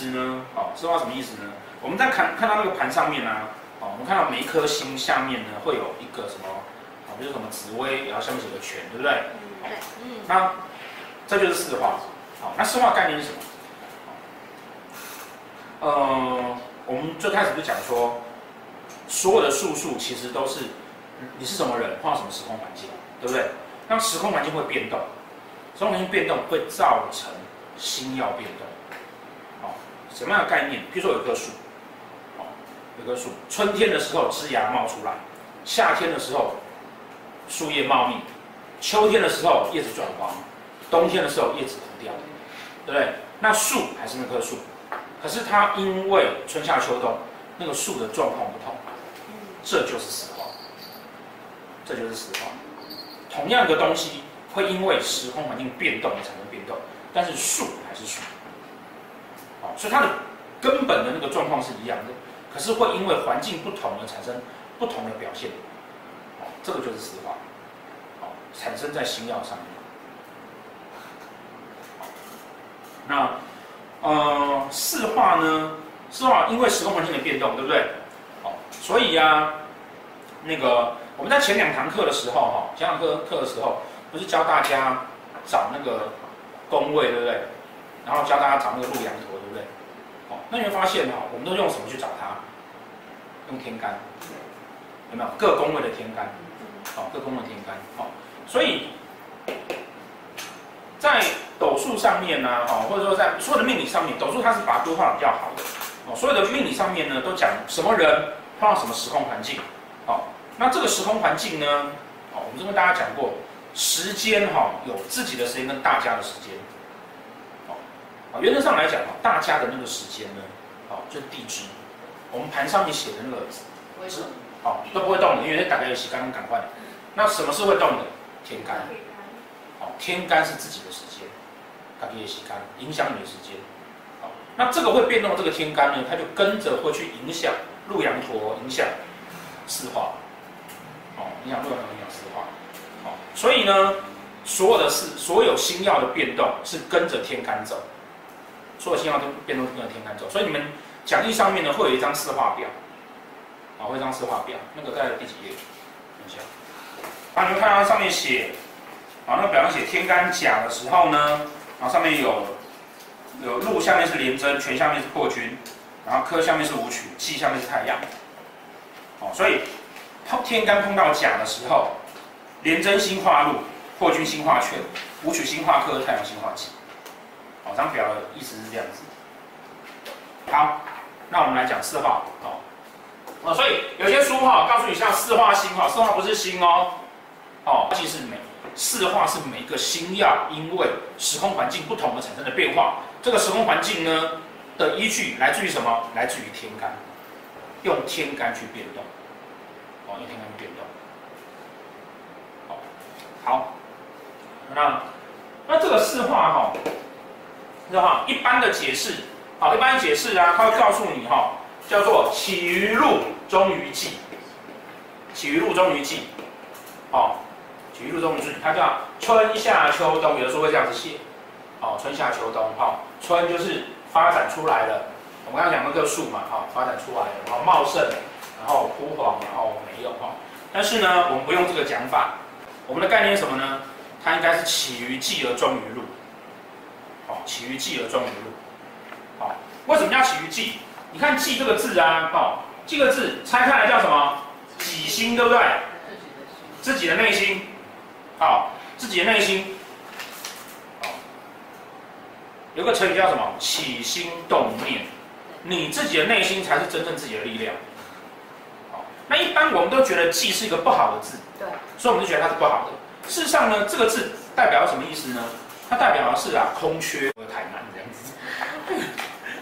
思呢？好，四化什么意思呢？我们在看看到那个盘上面呢，哦，我们看到每一颗星下面呢会有一个什么？好，比如什么紫薇，然后下面写个权，对不对？嗯，对，嗯。那这就是四化。好，那四化概念是什么？呃，我们最开始就讲说，所有的数数其实都是你是什么人，碰到什么时空环境，对不对？那时空环境会变动，时空环境变动会造成星曜变动。什么样的概念？比如说有棵树，好，有棵树，春天的时候枝芽冒出来，夏天的时候树叶茂密，秋天的时候叶子转黄，冬天的时候叶子枯掉，对不对？那树还是那棵树。可是它因为春夏秋冬那个树的状况不同，这就是四化，这就是四化。同样的东西会因为时空环境变动而产生变动，但是树还是树，所以它的根本的那个状况是一样的，可是会因为环境不同而产生不同的表现，好，这个就是四化，好，产生在星曜上面，那。呃，四化呢，四化因为时空环境的变动，对不对？好，所以呀、啊，那个我们在前两堂课的时候，哈，前两堂课课的时候，不是教大家找那个宫位，对不对？然后教大家找那个鹿羊陀，对不对？好，那你会发现哈，我们都用什么去找它？用天干，有没有各宫位的天干？好，各宫位的天干，好，所以。在斗数上面呢，哈，或者说在所有的命理上面，斗数它是把它规划比较好的，哦，所有的命理上面呢，都讲什么人碰到什么时空环境，好，那这个时空环境呢，哦，我们就跟大家讲过，时间哈有自己的时间跟大家的时间，哦，啊，原则上来讲啊，大家的那个时间呢，好，就是地支，我们盘上面写的那个字，好，都不会动的，因为大家有洗刚刚赶快，那什么是会动的？天干。天干是自己的时间，它可以洗干，影响你的时间。好，那这个会变动这个天干呢，它就跟着会去影响陆阳陀，影响四化。哦，影响鹿羊陀，影响四化。好，所以呢，所有的事，所有星曜的变动是跟着天干走，所有星曜都变动跟着天干走。所以你们讲义上面呢，会有一张四化表。啊，会一张四化表，那个在第几页？等一下，啊，你们看它上面写。啊，那表上写天干甲的时候呢，然后上面有有鹿下面是廉贞，权下面是破军，然后科下面是武曲，气下面是太阳。哦，所以碰天干碰到甲的时候，廉贞星化禄，破军星化权，武曲星化科，太阳星化忌。好，这张表的意思是这样子。好，那我们来讲四化。好，哦，所以有些书哈告诉你像四化星哈，四化不是星哦，哦，其实每。四化是每个星曜因为时空环境不同而产生的变化。这个时空环境呢的依据来自于什么？来自于天干，用天干去变动。哦，用天干去变动。好，好，那那这个四化哈，四化一般的解释，好，一般解释啊，它会告诉你哈，叫做起于鹿，终于忌，起于鹿，终于忌，好。起于鹿中之，它叫春夏秋冬，有的时候会这样子写，哦，春夏秋冬，哈、哦，春就是发展出来了，我们刚刚讲那个树嘛，哈、哦，发展出来了，然后茂盛，然后枯黄，然后没有，哈、哦，但是呢，我们不用这个讲法，我们的概念是什么呢？它应该是起于季而终于露，起于记而终于鹿，好、哦，为什么叫起于记？你看记这个字啊，哦，这个字拆开来叫什么？己心，对不对？自己的内心。好，自己的内心，好，有个成语叫什么？起心动念，你自己的内心才是真正自己的力量。好，那一般我们都觉得“记”是一个不好的字，对，所以我们就觉得它是不好的。事实上呢，这个字代表什么意思呢？它代表的是啊，空缺和太难这样子。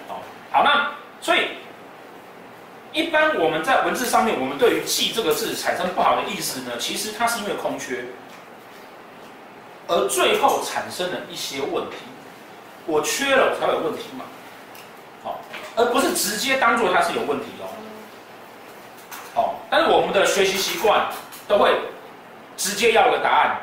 好，好，那所以一般我们在文字上面，我们对于“记”这个字产生不好的意思呢，其实它是因为空缺。而最后产生了一些问题，我缺了才会有问题嘛，好，而不是直接当做它是有问题哦，好，但是我们的学习习惯都会直接要一个答案，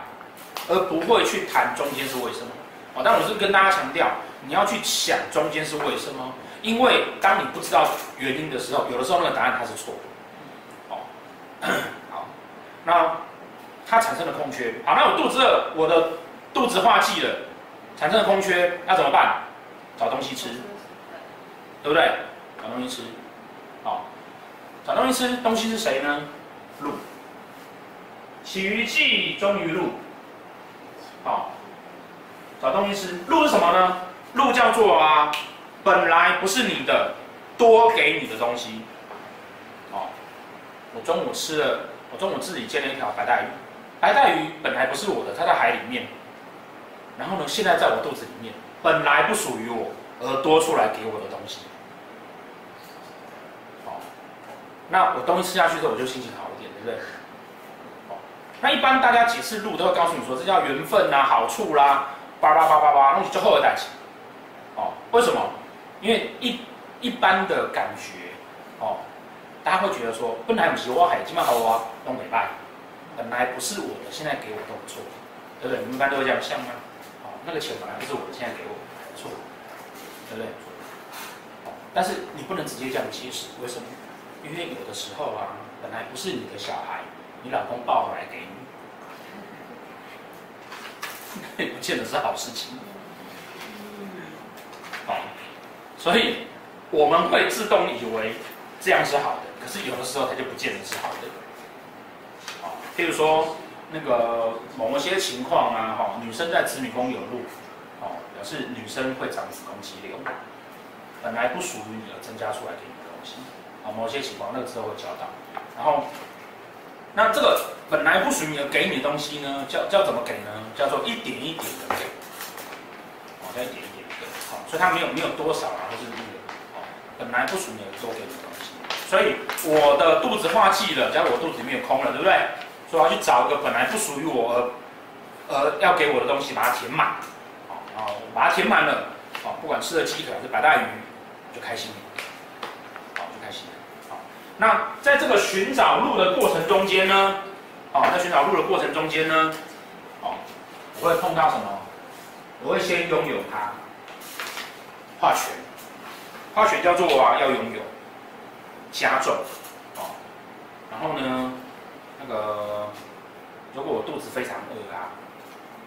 而不会去谈中间是为什么。哦，但我是跟大家强调，你要去想中间是为什么，因为当你不知道原因的时候，有的时候那个答案它是错的。哦，好，那它产生了空缺，好，那我肚子饿，我的肚子化气了，产生了空缺，那怎么办？找东西吃，对不对？找东西吃，好，找东西吃，东西是谁呢？鹿。起于骥，终于鹿。好，找东西吃，鹿是什么呢？鹿叫做啊，本来不是你的，多给你的东西。哦，我中午吃了，我中午自己煎了一条白带鱼，白带鱼本来不是我的，它在海里面，然后呢，现在在我肚子里面。本来不属于我，而多出来给我的东西，好，那我东西吃下去之后，我就心情好一点，对不对？那一般大家解释路都会告诉你说，这叫缘分、啊，好处啦、啊，叭叭叭叭叭，东西就后而代起，哦，为什么？因为一一般的感觉，哦，大家会觉得说，本来不是我海，今晚好我东北拜，本来不是我的，现在给我都不错，对不对？你们一般都会这样想吗？那个钱本来不是我的，现在给我，错，对不对？但是你不能直接这样解释，为什么？因为有的时候啊，本来不是你的小孩，你老公抱回来给你，也不见得是好事情。好，所以我们会自动以为这样是好的，可是有的时候它就不见得是好的。好，譬如说。那个某一些情况啊，哈，女生在子女宫有路，哦，表示女生会长子宫肌瘤，本来不属于你而增加出来给你的东西，啊，某些情况那个时候会交到，然后，那这个本来不属于你而给你的东西呢，叫叫怎么给呢？叫做一点一点的给，哦，叫一点一点的给，好，所以它没有没有多少啊，或是那个，哦，本来不属于你的都给你的东西，所以我的肚子化气了，假如我肚子里面有空了，对不对？所以我要去找一个本来不属于我而呃要给我的东西，把它填满，好，然后把它填满了，好，不管吃了鸡腿还是白带鱼，就开心了，好，就开心了，那在这个寻找路的过程中间呢，哦，在寻找路的过程中间呢，哦，我会碰到什么？我会先拥有它，化学，化学叫做啊要拥有，加重，哦，然后呢？那个，如果我肚子非常饿啊，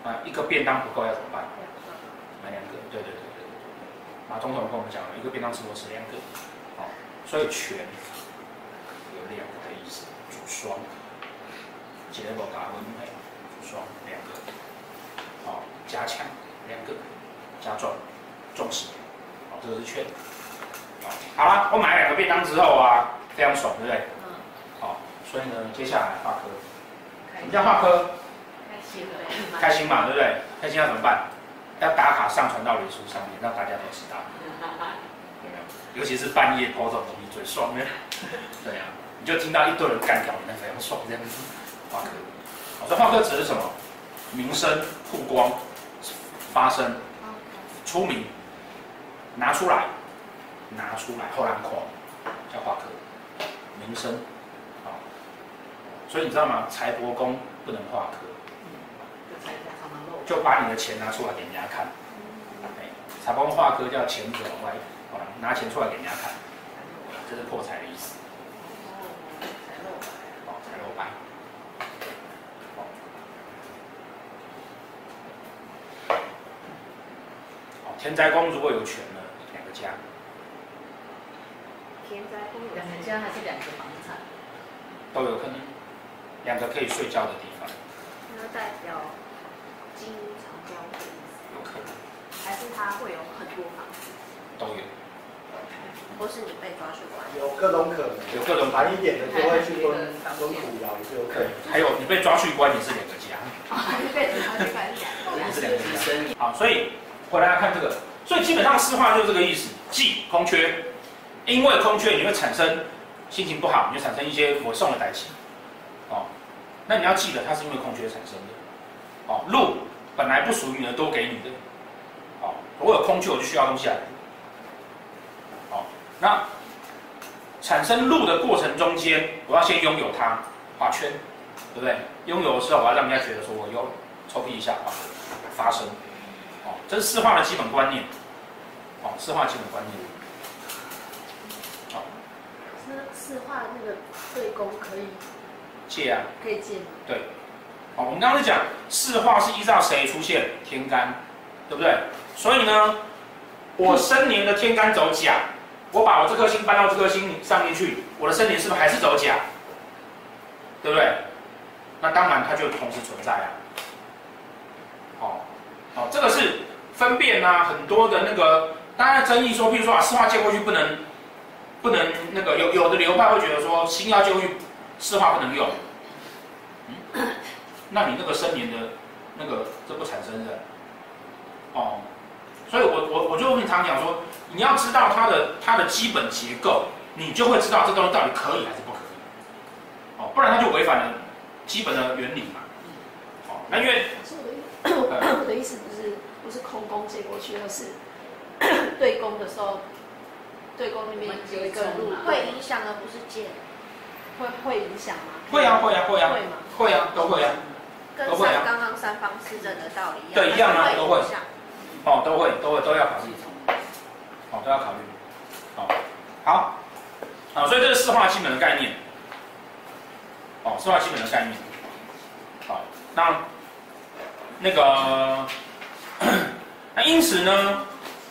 啊，一个便当不够要怎么办？买两个。对对对对对。马总统跟我们讲了，一个便当吃我吃两个，好，所以全两个的意思，主双，结果打分配，主双两个，好，加强两个，加重重视，好，这个是全，好，好了，我买了两个便当之后啊，非常爽，对不对？所以呢，接下来化科，什么叫化科？开心开心嘛，对不对？开心要怎么办？要打卡上传到脸书上面，让大家都知道。有没有？尤其是半夜种东西最爽的。对呀、啊，你就听到一堆人干掉你，那非常爽这样子。化科，好，所以化科指的是什么？名声、曝光、发声、出名、拿出来、拿出来后浪况，叫化科，名声。所以你知道吗？财帛宫不能化科，就把你的钱拿出来给人家看。财帛宫化科叫钱走外，好了，拿钱出来给人家看，这是破财的意思。哦，财漏白。哦，田宅宫如果有权呢，两个家。田宅宫两个家还是两个房产？都有可能。两个可以睡觉的地方，那代表金屋藏娇的意思，有可能，还是他会有很多房子，都有，或是你被抓去关，有各种可能，有各种。难一点的就会去蹲蹲苦窑也是有可能，还有你被抓去关也是两个家，被抓去关也是两个家，好，所以回来看这个，所以基本上四化就是这个意思，记空缺，因为空缺你会产生心情不好，你就产生一些我送的代气。哦那你要记得，它是因为空缺产生的。哦，路本来不属于你的，都给你的。哦，我有空缺，我就需要东西来。哦，那产生路的过程中间，我要先拥有它，画圈，对不对？拥有的时候，我要让人家觉得说我有。抽屉一下啊，发生，哦，这是四化的基本观念，哦，四化基本观念，好，那四化那个对宫可以借啊，可以借吗？对，好，我们刚刚讲四化是依照谁出现？天干，对不对？所以呢，我生年的天干走甲，我把我这颗星搬到这颗星上面去，我的生年是不是还是走甲？对不对？那当然它就同时存在啊。哦，分辨啊，很多的那个大家争议说，譬如说啊，四化借过去不能，不能那个有有的流派会觉得说，新要借过去，市话不能用。嗯，那你那个生年的那个这不产生的哦，所以我我我就跟你常讲说，你要知道它的它的基本结构，你就会知道这东西到底可以还是不可以。哦，不然它就违反了基本的原理嘛。哦，那因为。我的意思不是不是空工借过去，而是 对宫的时候，对宫那边有一个路，会影响而不是借，会会影响吗？会啊会啊会啊。会吗？会啊都会啊，跟上刚刚三方四正的道理一样，对一样啊都会，哦都会都会都要考虑，哦都要考虑，哦好，好，所以这是四化基本的概念，哦四化基本的概念，好那。那个，那因此呢，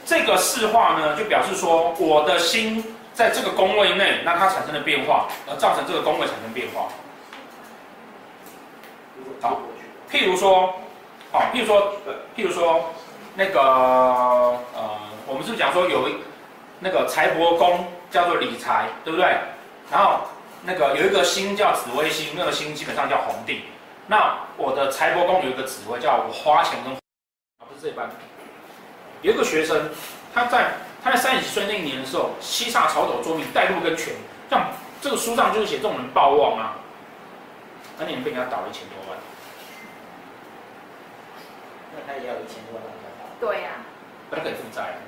这个四化呢，就表示说，我的心在这个宫位内，那它产生了变化，而造成这个宫位产生变化。好，譬如说，好，譬如说，譬如说，那个，呃，我们是不是讲说有一那个财帛宫叫做理财，对不对？然后那个有一个星叫紫微星，那个星基本上叫红定。那我的财帛宫有一个紫微，叫我花钱跟，不是这班。有一个学生，他在他在三十几岁那一年的时候，西煞朝斗坐命带禄跟权，像这个书上就是写这种人暴旺啊，那年被人家倒了一千多万。那他也要一千多万。对呀、啊。那可以负债。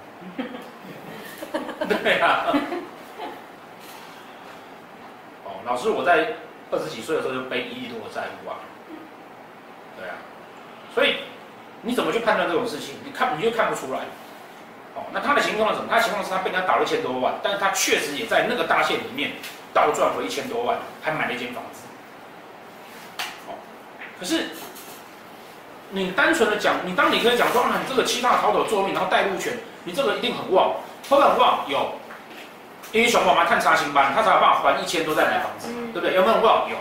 对啊。哦，老师，我在二十几岁的时候就背一亿多的债务啊。对啊，所以你怎么去判断这种事情？你看你就看不出来。哦，那他的情况是什么？他的情况是他被人家倒了一千多万，但是他确实也在那个大限里面倒赚回一千多万，还买了一间房子。哦，可是你单纯的讲，你当你可以讲说啊，你这个七大逃走作命，然后带禄权，你这个一定很旺，会不会很旺？有，因为熊宝妈看杀星班，他才有办法还一千多再买房子，嗯、对不对？有没有很旺？有。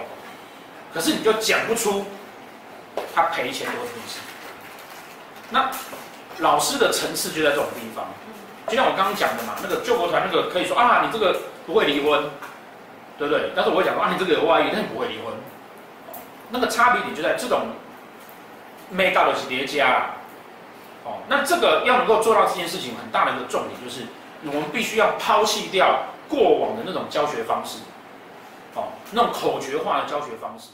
可是你就讲不出。他赔钱多出事，那老师的层次就在这种地方，就像我刚刚讲的嘛，那个救国团那个可以说啊，你这个不会离婚，对不对？但是我会讲说啊，你这个有外遇，但是不会离婚，那个差别点就在这种没到的是叠加，哦，那这个要能够做到这件事情，很大的一个重点就是，我们必须要抛弃掉过往的那种教学方式，哦，那种口诀化的教学方式。